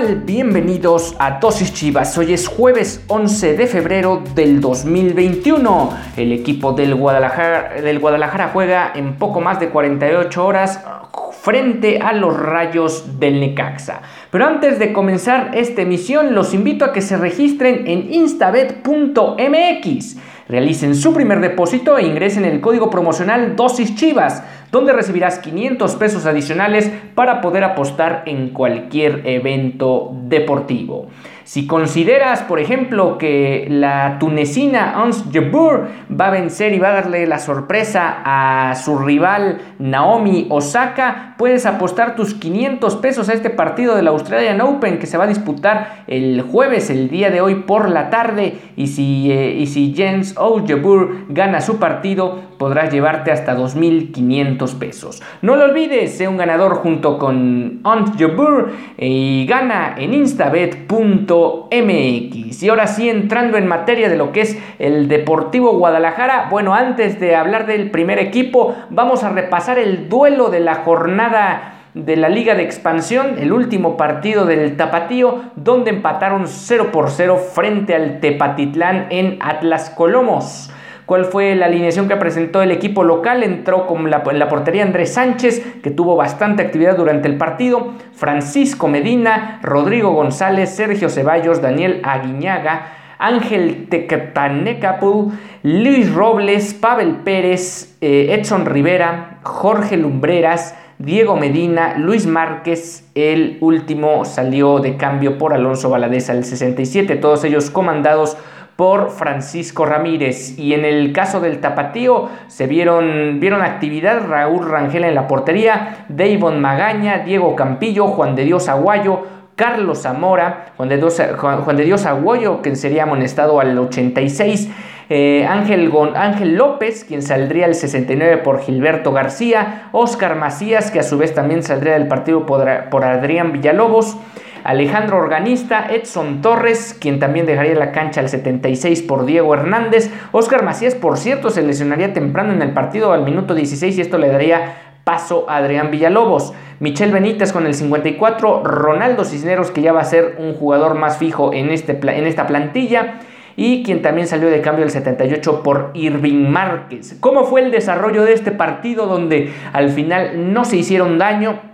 Bienvenidos a Dosis Chivas. Hoy es jueves 11 de febrero del 2021. El equipo del Guadalajara, del Guadalajara juega en poco más de 48 horas frente a los rayos del Necaxa. Pero antes de comenzar esta emisión, los invito a que se registren en instabet.mx. Realicen su primer depósito e ingresen el código promocional Dosis Chivas donde recibirás 500 pesos adicionales para poder apostar en cualquier evento deportivo. Si consideras, por ejemplo, que la tunecina Ons Jabeur va a vencer y va a darle la sorpresa a su rival Naomi Osaka, puedes apostar tus 500 pesos a este partido del Australian Open que se va a disputar el jueves, el día de hoy por la tarde. Y si, eh, y si gana su partido, podrás llevarte hasta 2.500 pesos. No lo olvides, sé un ganador junto con Ons Jabeur y gana en instabet.com MX. Y ahora sí, entrando en materia de lo que es el Deportivo Guadalajara, bueno, antes de hablar del primer equipo, vamos a repasar el duelo de la jornada de la Liga de Expansión, el último partido del Tapatío, donde empataron 0 por 0 frente al Tepatitlán en Atlas Colomos cuál fue la alineación que presentó el equipo local. Entró con la, en la portería Andrés Sánchez, que tuvo bastante actividad durante el partido. Francisco Medina, Rodrigo González, Sergio Ceballos, Daniel Aguiñaga. Ángel Tequetanecapul, Luis Robles, Pavel Pérez, eh, Edson Rivera, Jorge Lumbreras, Diego Medina, Luis Márquez, el último salió de cambio por Alonso Valadez al 67, todos ellos comandados por Francisco Ramírez. Y en el caso del Tapatío se vieron, vieron actividad Raúl Rangel en la portería, Davon Magaña, Diego Campillo, Juan de Dios Aguayo, Carlos Zamora, Juan de Dios, Aguayo, quien sería amonestado al 86. Eh, Ángel, Ángel López, quien saldría al 69 por Gilberto García, Oscar Macías, que a su vez también saldría del partido por Adrián Villalobos, Alejandro Organista, Edson Torres, quien también dejaría la cancha al 76 por Diego Hernández. Oscar Macías, por cierto, se lesionaría temprano en el partido al minuto 16 y esto le daría paso a Adrián Villalobos. Michel Benítez con el 54, Ronaldo Cisneros que ya va a ser un jugador más fijo en, este, en esta plantilla y quien también salió de cambio el 78 por Irving Márquez. ¿Cómo fue el desarrollo de este partido donde al final no se hicieron daño?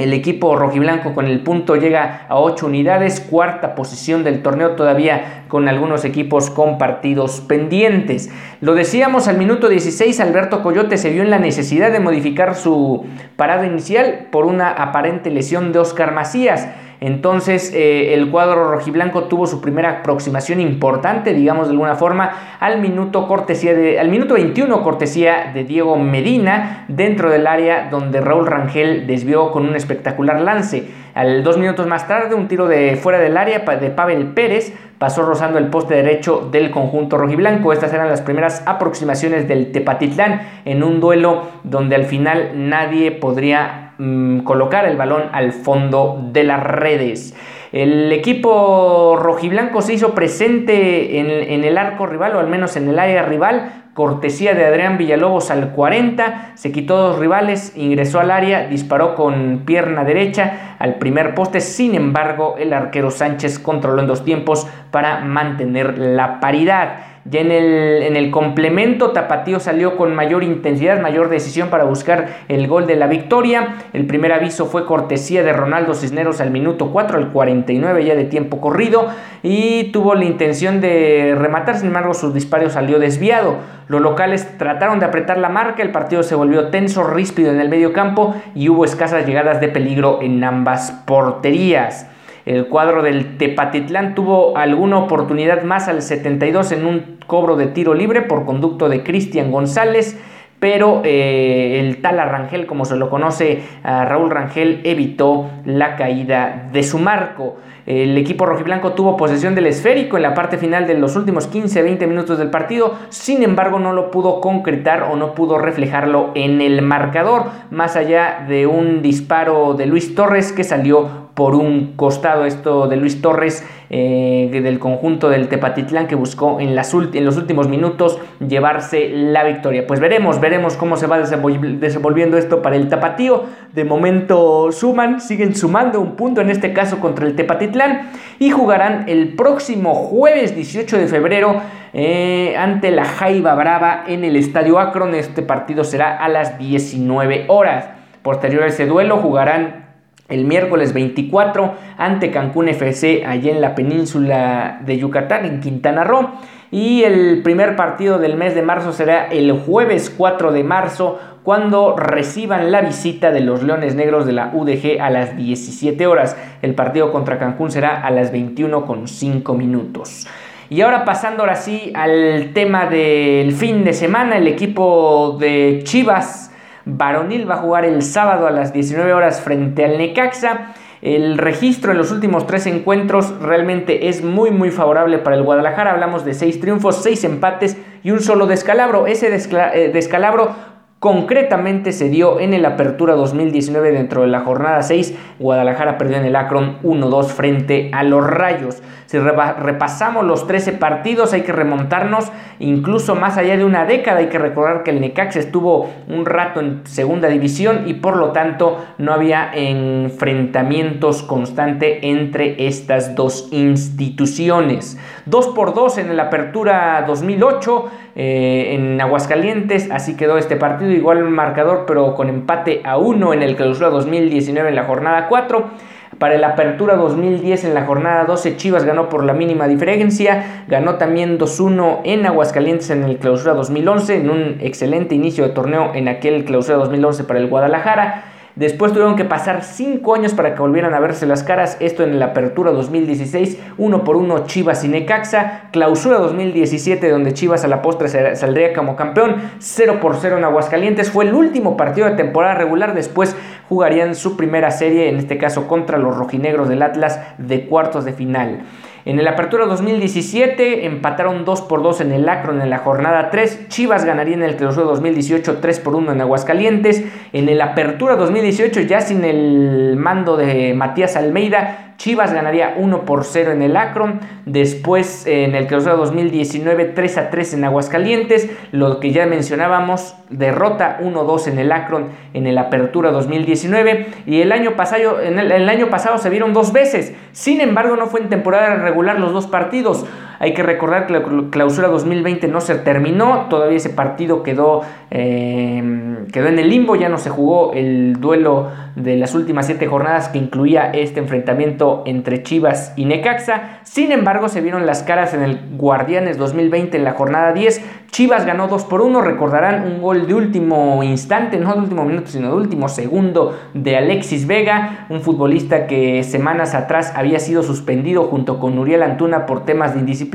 El equipo rojiblanco con el punto llega a 8 unidades, cuarta posición del torneo todavía con algunos equipos con partidos pendientes. Lo decíamos al minuto 16, Alberto Coyote se vio en la necesidad de modificar su parada inicial por una aparente lesión de Oscar Macías. Entonces eh, el cuadro rojiblanco tuvo su primera aproximación importante, digamos de alguna forma, al minuto, cortesía de, al minuto 21 cortesía de Diego Medina dentro del área donde Raúl Rangel desvió con un espectacular lance. Al dos minutos más tarde, un tiro de fuera del área de Pavel Pérez pasó rozando el poste derecho del conjunto rojiblanco. Estas eran las primeras aproximaciones del Tepatitlán en un duelo donde al final nadie podría Mm, colocar el balón al fondo de las redes. El equipo rojiblanco se hizo presente en, el arco rival, o al menos en el área rival, cortesía de Adrián Villalobos al 40, se quitó dos rivales, ingresó al área, disparó con pierna derecha al primer poste, sin embargo el arquero Sánchez controló en dos tiempos para mantener la paridad. Ya en el, en el complemento, Tapatío salió con mayor intensidad, mayor decisión para buscar el gol de la victoria. El primer aviso fue cortesía de Ronaldo Cisneros al minuto 4, al 49 ya de tiempo corrido, y tuvo la intención de rematar, sin embargo su disparo salió desviado. Los locales trataron de apretar la marca, el partido se volvió tenso, ríspido en el medio campo y hubo escasas llegadas de peligro en ambas porterías. El cuadro del Tepatitlán tuvo alguna oportunidad más al 72 en un cobro de tiro libre por conducto de Cristian González pero eh, el tal Rangel, como se lo conoce a Raúl Rangel, evitó la caída de su marco. El equipo rojiblanco tuvo posesión del esférico en la parte final de los últimos 15-20 minutos del partido, sin embargo no lo pudo concretar o no pudo reflejarlo en el marcador, más allá de un disparo de Luis Torres que salió por un costado esto de Luis Torres eh, del conjunto del Tepatitlán que buscó en, los últimos minutos llevarse la victoria. Pues veremos, veremos cómo se va desenvolviendo esto para el Tapatío. De momento suman, siguen sumando un punto en este caso contra el Tepatitlán y jugarán el próximo jueves 18 de febrero eh, ante la Jaiba Brava en el Estadio Akron. Este partido será a las 19 horas. Posterior a ese duelo jugarán el miércoles 24 ante Cancún FC allá en la península de Yucatán, en Quintana Roo. Y el primer partido del mes de marzo será el jueves 4 de marzo cuando reciban la visita de los Leones Negros de la UDG a las 17 horas. El partido contra Cancún será a las 21 con 5 minutos. Y ahora pasando ahora sí al tema del fin de semana, el equipo de Chivas varonil va a jugar el sábado a las 19 horas frente al Necaxa. El registro en los últimos tres encuentros realmente es muy muy favorable para el Guadalajara. Hablamos de seis triunfos, seis empates y un solo descalabro. Ese eh, descalabro concretamente se dio en el Apertura 2019 dentro de la jornada 6. Guadalajara perdió en el Akron 1-2 frente a los Rayos. Si repasamos los 13 partidos, hay que remontarnos incluso más allá de una década. Hay que recordar que el Necax estuvo un rato en segunda división y por lo tanto no había enfrentamientos constantes entre estas dos instituciones. 2 por 2 en el Apertura 2008 eh, en Aguascalientes, así quedó este partido, igual marcador pero con empate a 1 en el Clausura 2019 en la jornada 4. Para el Apertura 2010 en la jornada 12 Chivas ganó por la mínima diferencia, ganó también 2-1 en Aguascalientes en el Clausura 2011, en un excelente inicio de torneo en aquel Clausura 2011 para el Guadalajara. Después tuvieron que pasar 5 años para que volvieran a verse las caras. Esto en la apertura 2016, 1 por 1 Chivas y Necaxa. Clausura 2017, donde Chivas a la postre saldría como campeón. 0 por 0 en Aguascalientes. Fue el último partido de temporada regular. Después jugarían su primera serie, en este caso contra los rojinegros del Atlas, de cuartos de final. En el Apertura 2017 empataron 2 por 2 en el Akron en la jornada 3. Chivas ganaría en el Clausura 2018 3 por 1 en Aguascalientes. En el Apertura 2018 ya sin el mando de Matías Almeida, Chivas ganaría 1 por 0 en el Akron. Después en el clausura 2019 3 a 3 en Aguascalientes. Lo que ya mencionábamos, derrota 1-2 en el Akron en el Apertura 2019. Y el año, pasado, en el año pasado se vieron dos veces. Sin embargo, no fue en temporada regular los dos partidos. Hay que recordar que la clausura 2020 no se terminó, todavía ese partido quedó, eh, quedó en el limbo, ya no se jugó el duelo de las últimas siete jornadas que incluía este enfrentamiento entre Chivas y Necaxa. Sin embargo, se vieron las caras en el Guardianes 2020 en la jornada 10. Chivas ganó 2 por 1, recordarán un gol de último instante, no de último minuto, sino de último segundo de Alexis Vega, un futbolista que semanas atrás había sido suspendido junto con Uriel Antuna por temas de indisciplina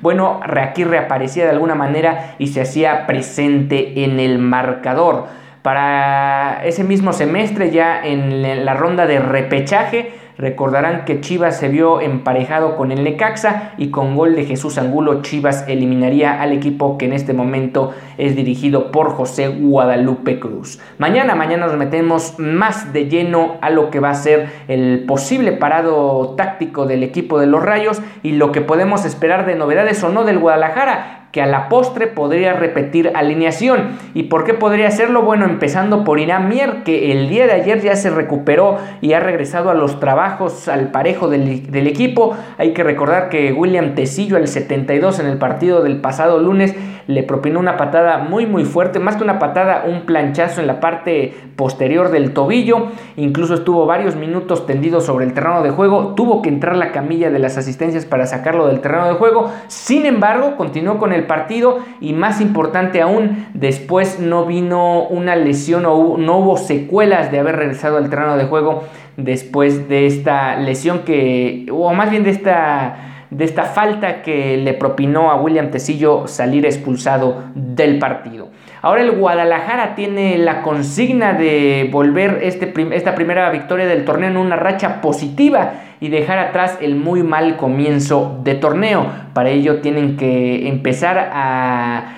bueno, aquí reaparecía de alguna manera y se hacía presente en el marcador. Para ese mismo semestre, ya en la ronda de repechaje, Recordarán que Chivas se vio emparejado con el Necaxa y con gol de Jesús Angulo Chivas eliminaría al equipo que en este momento es dirigido por José Guadalupe Cruz. Mañana, mañana nos metemos más de lleno a lo que va a ser el posible parado táctico del equipo de los Rayos y lo que podemos esperar de novedades o no del Guadalajara que a la postre podría repetir alineación. ¿Y por qué podría hacerlo? Bueno, empezando por Irán Mier, que el día de ayer ya se recuperó y ha regresado a los trabajos al parejo del, del equipo. Hay que recordar que William Tecillo, el 72 en el partido del pasado lunes, le propinó una patada muy muy fuerte, más que una patada, un planchazo en la parte posterior del tobillo, incluso estuvo varios minutos tendido sobre el terreno de juego, tuvo que entrar la camilla de las asistencias para sacarlo del terreno de juego, sin embargo continuó con el partido y más importante aún, después no vino una lesión o no hubo secuelas de haber regresado al terreno de juego después de esta lesión que, o más bien de esta de esta falta que le propinó a William Tecillo salir expulsado del partido. Ahora el Guadalajara tiene la consigna de volver este esta primera victoria del torneo en una racha positiva y dejar atrás el muy mal comienzo de torneo. Para ello tienen que empezar a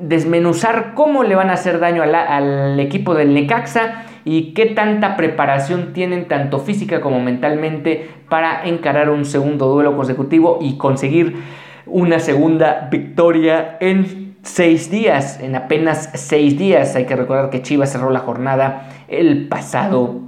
desmenuzar cómo le van a hacer daño al equipo del Necaxa y qué tanta preparación tienen tanto física como mentalmente para encarar un segundo duelo consecutivo y conseguir una segunda victoria en seis días, en apenas seis días. Hay que recordar que Chivas cerró la jornada el pasado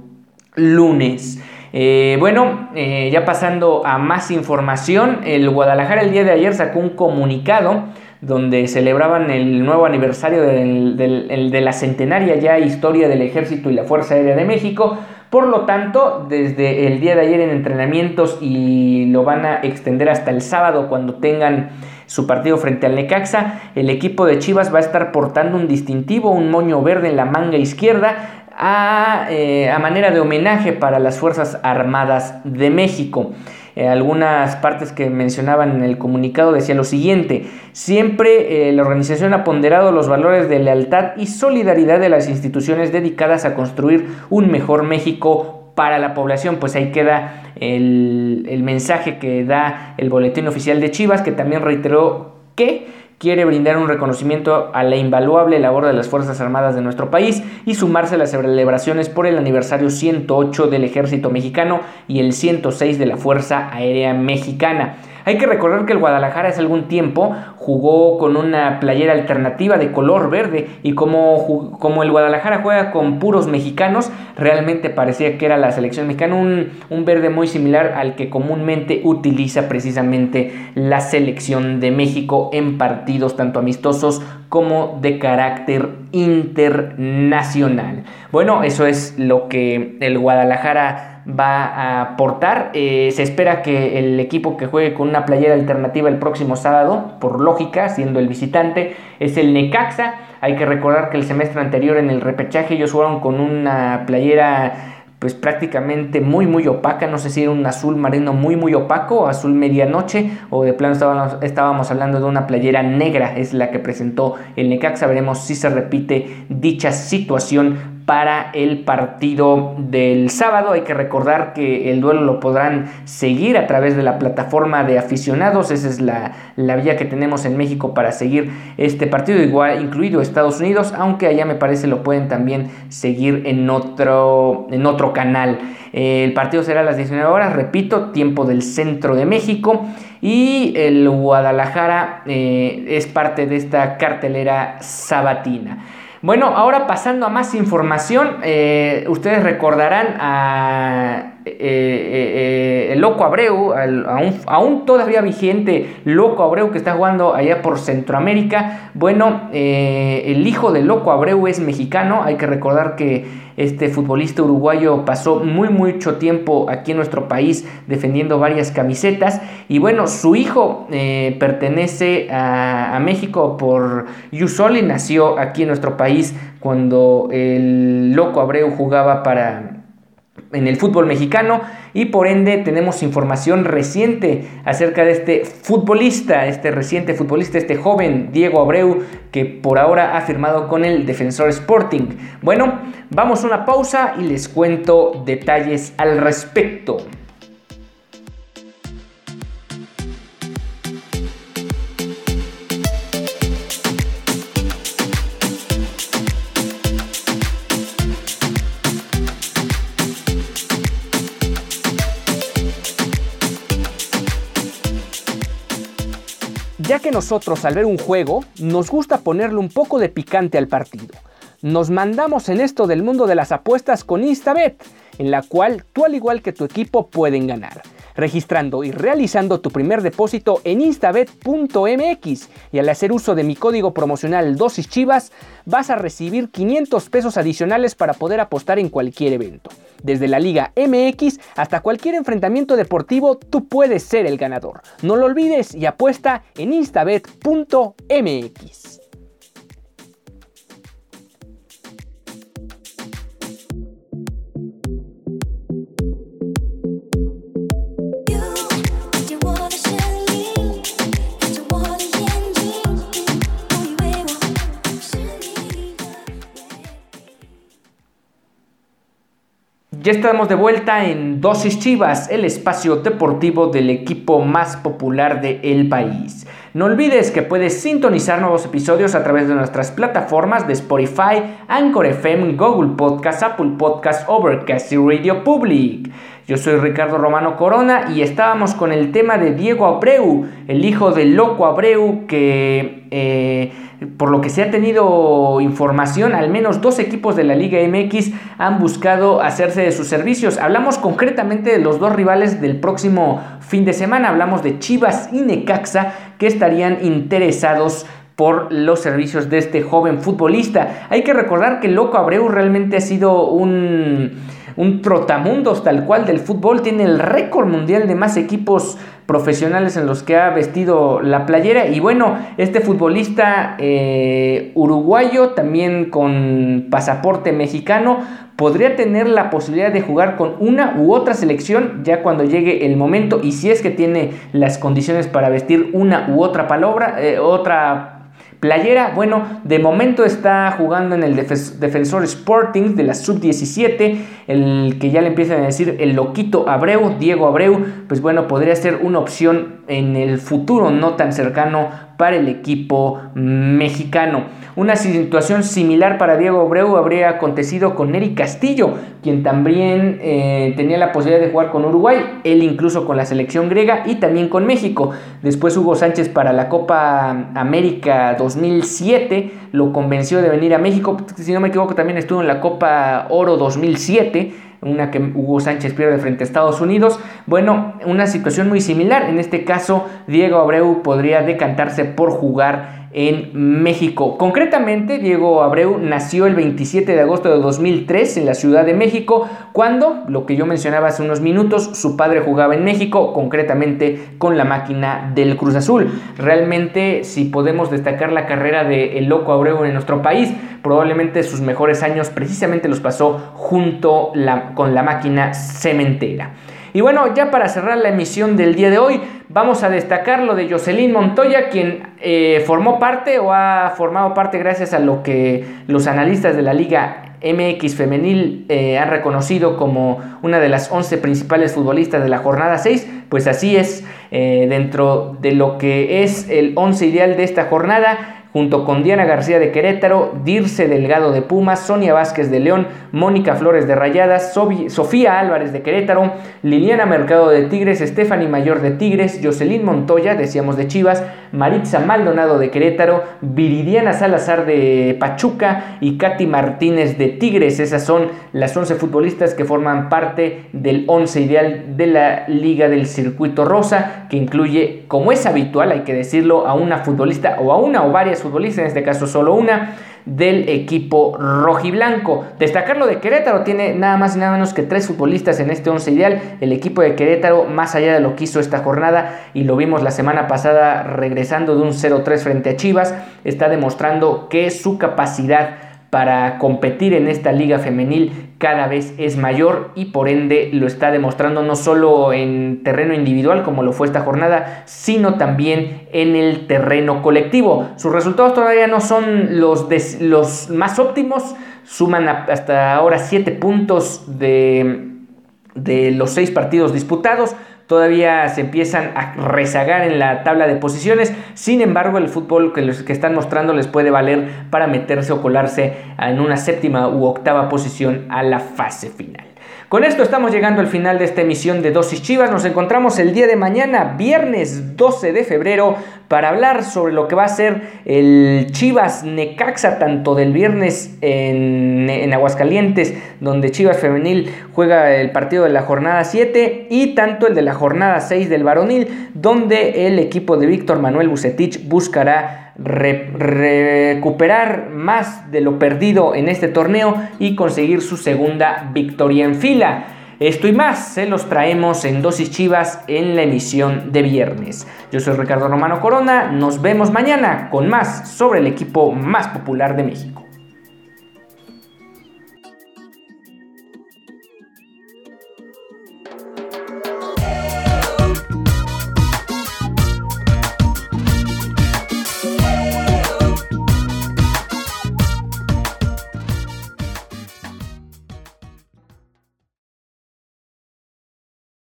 lunes. Eh, bueno, eh, ya pasando a más información, el Guadalajara el día de ayer sacó un comunicado donde celebraban el nuevo aniversario de la centenaria ya historia del Ejército y la Fuerza Aérea de México. Por lo tanto, desde el día de ayer en entrenamientos y lo van a extender hasta el sábado cuando tengan su partido frente al Necaxa, el equipo de Chivas va a estar portando un distintivo, un moño verde en la manga izquierda, a, eh, manera de homenaje para las Fuerzas Armadas de México. Eh, algunas partes que mencionaban en el comunicado decía lo siguiente, siempre eh, la organización ha ponderado los valores de lealtad y solidaridad de las instituciones dedicadas a construir un mejor México para la población, pues ahí queda el, el mensaje que da el boletín oficial de Chivas, que también reiteró que quiere brindar un reconocimiento a la invaluable labor de las Fuerzas Armadas de nuestro país y sumarse a las celebraciones por el aniversario 108 del Ejército Mexicano y el 106 de la Fuerza Aérea Mexicana. Hay que recordar que el Guadalajara hace algún tiempo jugó con una playera alternativa de color verde y como, como el Guadalajara juega con puros mexicanos, realmente parecía que era la selección mexicana, un, un verde muy similar al que comúnmente utiliza precisamente la selección de México en partidos tanto amistosos como de carácter internacional. Bueno, eso es lo que el Guadalajara va a aportar. Eh, se espera que el equipo que juegue con una playera alternativa el próximo sábado, por lógica, siendo el visitante, es el Necaxa. Hay que recordar que el semestre anterior en el repechaje ellos jugaron con una playera pues prácticamente muy muy opaca, no sé si era un azul marino muy muy opaco, azul medianoche o de plano estábamos, estábamos hablando de una playera negra, es la que presentó el Necaxa, veremos si se repite dicha situación para el partido del sábado. Hay que recordar que el duelo lo podrán seguir a través de la plataforma de aficionados. Esa es la, vía que tenemos en México para seguir este partido, igual incluido Estados Unidos, aunque allá me parece lo pueden también seguir en otro, en otro canal. El partido será a las 19 horas, repito, tiempo del centro de México. Y el Guadalajara eh, es parte de esta cartelera sabatina. Bueno, ahora pasando a más información, eh, ustedes recordarán a eh, eh, el Loco Abreu, aún, todavía vigente Loco Abreu que está jugando allá por Centroamérica. Bueno, el hijo de Loco Abreu es mexicano, hay que recordar que este futbolista uruguayo pasó muy mucho tiempo aquí en nuestro país defendiendo varias camisetas. Y bueno, su hijo pertenece a, a México por Yusoli, nació aquí en nuestro país cuando el Loco Abreu jugaba para en el fútbol mexicano y por ende tenemos información reciente acerca de este futbolista, este reciente futbolista, este joven Diego Abreu que por ahora ha firmado con el Defensor Sporting. Bueno, vamos a una pausa y les cuento detalles al respecto. Que nosotros al ver un juego nos gusta ponerle un poco de picante al partido. Nos mandamos en esto del mundo de las apuestas con Instabet, en la cual tú al igual que tu equipo pueden ganar registrando y realizando tu primer depósito en instabet.mx y al hacer uso de mi código promocional dosis chivas vas a recibir 500 pesos adicionales para poder apostar en cualquier evento. Desde la Liga MX hasta cualquier enfrentamiento deportivo tú puedes ser el ganador. No lo olvides y apuesta en instabet.mx. Ya estamos de vuelta en Dosis Chivas, el espacio deportivo del equipo más popular del país. No olvides que puedes sintonizar nuevos episodios a través de nuestras plataformas de Spotify, Anchor FM, Google Podcast, Apple Podcast, Overcast y Radio Public. Yo soy Ricardo Romano Corona y estábamos con el tema de Diego Abreu, el hijo del loco Abreu que... Eh, por lo que se ha tenido información, al menos dos equipos de la Liga MX han buscado hacerse de sus servicios. Hablamos concretamente de los dos rivales del próximo fin de semana. Hablamos de Chivas y Necaxa que estarían interesados por los servicios de este joven futbolista. Hay que recordar que Loco Abreu realmente ha sido un un trotamundos tal cual del fútbol, tiene el récord mundial de más equipos profesionales en los que ha vestido la playera. Y bueno, este futbolista eh, uruguayo, también con pasaporte mexicano, podría tener la posibilidad de jugar con una u otra selección ya cuando llegue el momento y si es que tiene las condiciones para vestir una u otra palabra, eh, otra Playera, bueno, de momento está jugando en el Defensor Sporting de la Sub-17, el que ya le empiezan a decir el loquito Abreu, Diego Abreu, pues bueno, podría ser una opción en el futuro no tan cercano para el equipo mexicano. Una situación similar para Diego Abreu habría acontecido con Eric Castillo, quien también eh, tenía la posibilidad de jugar con Uruguay, él incluso con la selección griega y también con México. Después Hugo Sánchez para la Copa América 2007 lo convenció de venir a México, si no me equivoco también estuvo en la Copa Oro 2007 una que Hugo Sánchez pierde frente a Estados Unidos. Bueno, una situación muy similar. En este caso, Diego Abreu podría decantarse por jugar en México. Concretamente, Diego Abreu nació el 27 de agosto de 2003 en la Ciudad de México, cuando, lo que yo mencionaba hace unos minutos, su padre jugaba en México, concretamente con la máquina del Cruz Azul. Realmente, si podemos destacar la carrera de El Loco Abreu en nuestro país, probablemente sus mejores años precisamente los pasó junto con la máquina cementera. Y bueno, ya para cerrar la emisión del día de hoy, vamos a destacar lo de Jocelyn Montoya, quien eh, formó parte o ha formado parte gracias a lo que los analistas de la Liga MX femenil eh, han reconocido como una de las 11 principales futbolistas de la jornada 6, pues así es, eh, dentro de lo que es el 11 ideal de esta jornada, junto con Diana García de Querétaro, Dirce Delgado de Pumas, Sonia Vázquez de León, Mónica Flores de Rayadas, Sofía Álvarez de Querétaro, Liliana Mercado de Tigres, Stephanie Mayor de Tigres, Jocelyn Montoya, decíamos de Chivas, Maritza Maldonado de Querétaro, Viridiana Salazar de Pachuca y Katy Martínez de Tigres. Esas son las 11 futbolistas que forman parte del 11 ideal de la Liga del Circuito Rosa, que incluye, como es habitual, hay que decirlo, a una futbolista o a una o varias futbolistas, en este caso solo una, del equipo rojiblanco. Destacarlo de Querétaro, tiene nada más y nada menos que tres futbolistas en este once ideal. El equipo de Querétaro, más allá de lo que hizo esta jornada, y lo vimos la semana pasada regresando de un 0-3 frente a Chivas, está demostrando que su capacidad para competir en esta liga femenil cada vez es mayor y por ende lo está demostrando no solo en terreno individual como lo fue esta jornada, sino también en el terreno colectivo. Sus resultados todavía no son los, más óptimos, suman hasta ahora 7 puntos de, de los 6 partidos disputados, todavía se empiezan a rezagar en la tabla de posiciones. Sin embargo, el fútbol que, los, que están mostrando les puede valer para meterse o colarse en una séptima u octava posición a la fase final. Con esto estamos llegando al final de esta emisión de Dosis Chivas. Nos encontramos el día de mañana, viernes 12 de febrero, para hablar sobre lo que va a ser el Chivas Necaxa, tanto del viernes en, en Aguascalientes, donde Chivas Femenil juega el partido de la jornada 7, y tanto el de la jornada 6 del varonil, donde el equipo de Víctor Manuel Bucetich buscará recuperar más de lo perdido en este torneo y conseguir su segunda victoria en fila. Esto y más se los traemos en Dosis Chivas en la emisión de viernes. Yo soy Ricardo Romano Corona, nos vemos mañana con más sobre el equipo más popular de México.